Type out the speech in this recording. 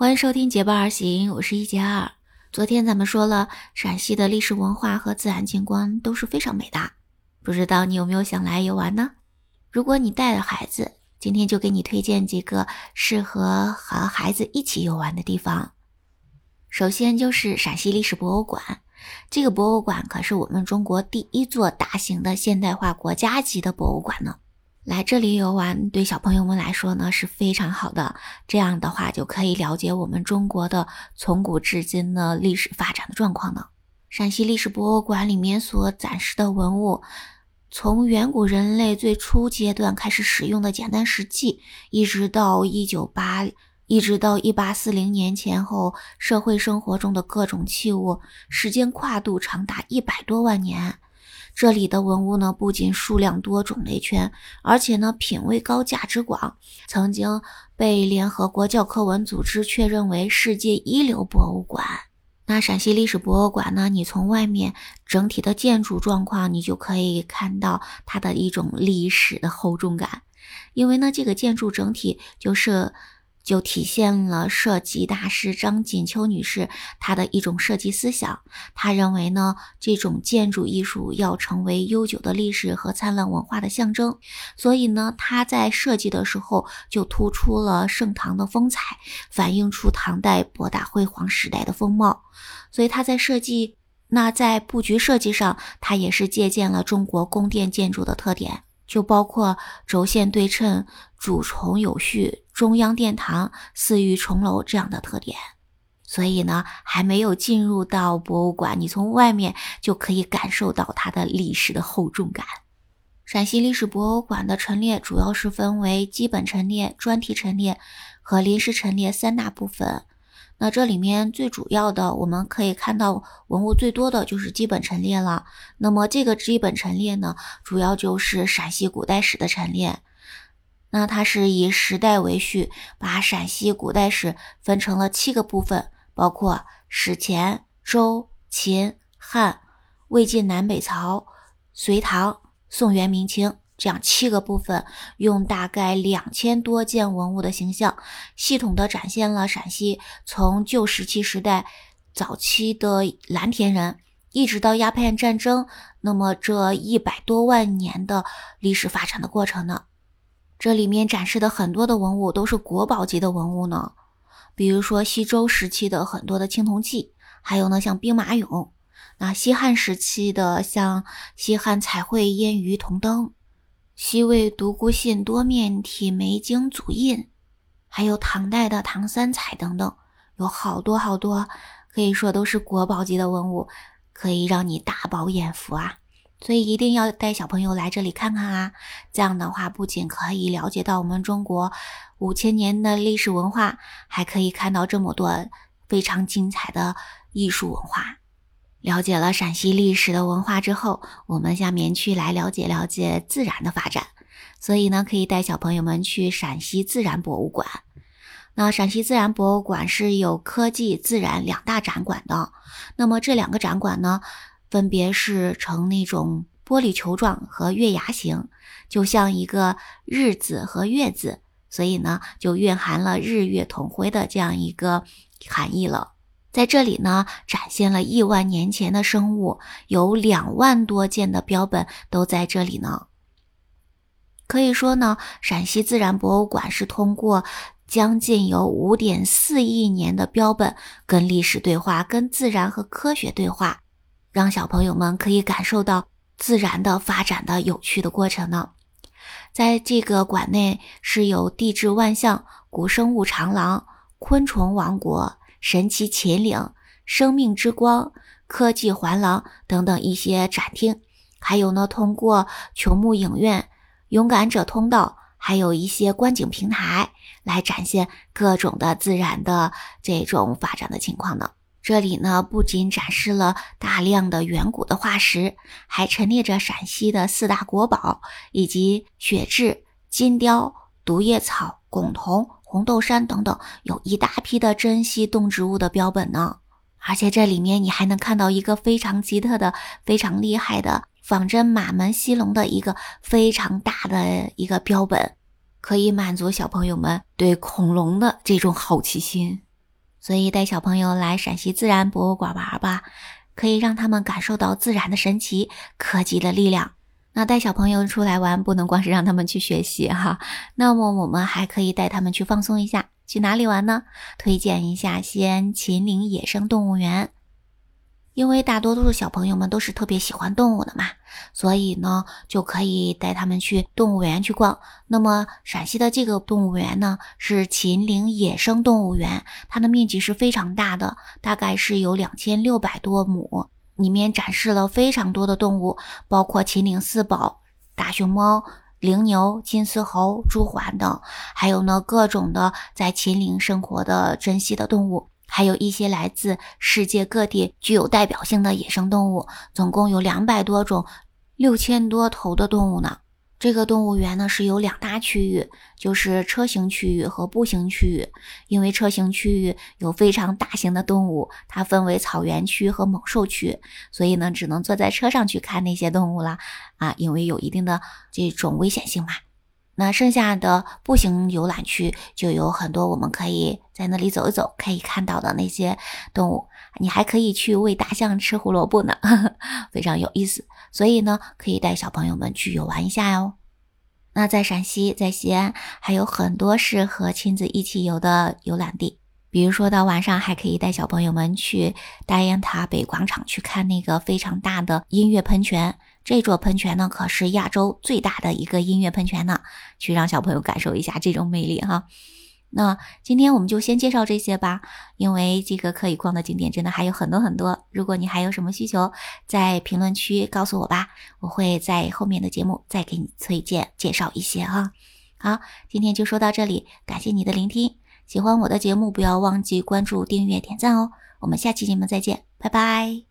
欢迎收听《结伴而行》，我是一杰二。昨天咱们说了，陕西的历史文化和自然景观都是非常美的，不知道你有没有想来游玩呢？如果你带了孩子，今天就给你推荐几个适合和孩子一起游玩的地方。首先就是陕西历史博物馆，这个博物馆可是我们中国第一座大型的现代化国家级的博物馆呢。来这里游玩，对小朋友们来说呢是非常好的。这样的话，就可以了解我们中国的从古至今的历史发展的状况呢。陕西历史博物馆里面所展示的文物，从远古人类最初阶段开始使用的简单石器，一直到一九八，一直到一八四零年前后社会生活中的各种器物，时间跨度长达一百多万年。这里的文物呢，不仅数量多、种类全，而且呢品位高、价值广，曾经被联合国教科文组织确认为世界一流博物馆。那陕西历史博物馆呢，你从外面整体的建筑状况，你就可以看到它的一种历史的厚重感，因为呢，这个建筑整体就是。就体现了设计大师张锦秋女士她的一种设计思想。她认为呢，这种建筑艺术要成为悠久的历史和灿烂文化的象征，所以呢，她在设计的时候就突出了盛唐的风采，反映出唐代博大辉煌时代的风貌。所以她在设计，那在布局设计上，她也是借鉴了中国宫殿建筑的特点。就包括轴线对称、主重有序、中央殿堂、四御重楼这样的特点。所以呢，还没有进入到博物馆，你从外面就可以感受到它的历史的厚重感。陕西历史博物馆的陈列主要是分为基本陈列、专题陈列和临时陈列三大部分。那这里面最主要的，我们可以看到文物最多的就是基本陈列了。那么这个基本陈列呢，主要就是陕西古代史的陈列。那它是以时代为序，把陕西古代史分成了七个部分，包括史前、周、秦、汉、魏晋南北朝、隋唐、宋元明清。这样七个部分，用大概两千多件文物的形象，系统的展现了陕西从旧石器时代早期的蓝田人，一直到鸦片战争，那么这一百多万年的历史发展的过程呢？这里面展示的很多的文物都是国宝级的文物呢，比如说西周时期的很多的青铜器，还有呢像兵马俑，那西汉时期的像西汉彩绘烟鱼铜灯。西魏独孤信多面体梅经组印，还有唐代的唐三彩等等，有好多好多，可以说都是国宝级的文物，可以让你大饱眼福啊！所以一定要带小朋友来这里看看啊！这样的话，不仅可以了解到我们中国五千年的历史文化，还可以看到这么多非常精彩的艺术文化。了解了陕西历史的文化之后，我们下面去来了解了解自然的发展。所以呢，可以带小朋友们去陕西自然博物馆。那陕西自然博物馆是有科技、自然两大展馆的。那么这两个展馆呢，分别是呈那种玻璃球状和月牙形，就像一个日字和月字，所以呢，就蕴含了日月同辉的这样一个含义了。在这里呢，展现了亿万年前的生物，有两万多件的标本都在这里呢。可以说呢，陕西自然博物馆是通过将近有五点四亿年的标本，跟历史对话，跟自然和科学对话，让小朋友们可以感受到自然的发展的有趣的过程呢。在这个馆内是有地质万象、古生物长廊、昆虫王国。神奇秦岭、生命之光、科技环廊等等一些展厅，还有呢，通过球幕影院、勇敢者通道，还有一些观景平台来展现各种的自然的这种发展的情况呢。这里呢，不仅展示了大量的远古的化石，还陈列着陕西的四大国宝，以及雪雉、金雕、毒叶草、拱桐。红豆杉等等，有一大批的珍稀动植物的标本呢。而且这里面你还能看到一个非常奇特的、非常厉害的仿真马门溪龙的一个非常大的一个标本，可以满足小朋友们对恐龙的这种好奇心。所以带小朋友来陕西自然博物馆玩吧，可以让他们感受到自然的神奇、科技的力量。那带小朋友出来玩，不能光是让他们去学习哈，那么我们还可以带他们去放松一下。去哪里玩呢？推荐一下西安秦岭野生动物园。因为大多数小朋友们都是特别喜欢动物的嘛，所以呢，就可以带他们去动物园去逛。那么陕西的这个动物园呢，是秦岭野生动物园，它的面积是非常大的，大概是有两千六百多亩，里面展示了非常多的动物，包括秦岭四宝、大熊猫、羚牛、金丝猴、朱鹮等，还有呢各种的在秦岭生活的珍稀的动物。还有一些来自世界各地具有代表性的野生动物，总共有两百多种，六千多头的动物呢。这个动物园呢是有两大区域，就是车型区域和步行区域。因为车型区域有非常大型的动物，它分为草原区和猛兽区，所以呢只能坐在车上去看那些动物了啊，因为有一定的这种危险性嘛。那剩下的步行游览区就有很多，我们可以在那里走一走，可以看到的那些动物。你还可以去喂大象吃胡萝卜呢，非常有意思。所以呢，可以带小朋友们去游玩一下哟。那在陕西，在西安还有很多适合亲子一起游的游览地，比如说到晚上还可以带小朋友们去大雁塔北广场去看那个非常大的音乐喷泉。这座喷泉呢，可是亚洲最大的一个音乐喷泉呢，去让小朋友感受一下这种魅力哈。那今天我们就先介绍这些吧，因为这个可以逛的景点真的还有很多很多。如果你还有什么需求，在评论区告诉我吧，我会在后面的节目再给你推荐介绍一些哈。好，今天就说到这里，感谢你的聆听。喜欢我的节目，不要忘记关注、订阅、点赞哦。我们下期节目再见，拜拜。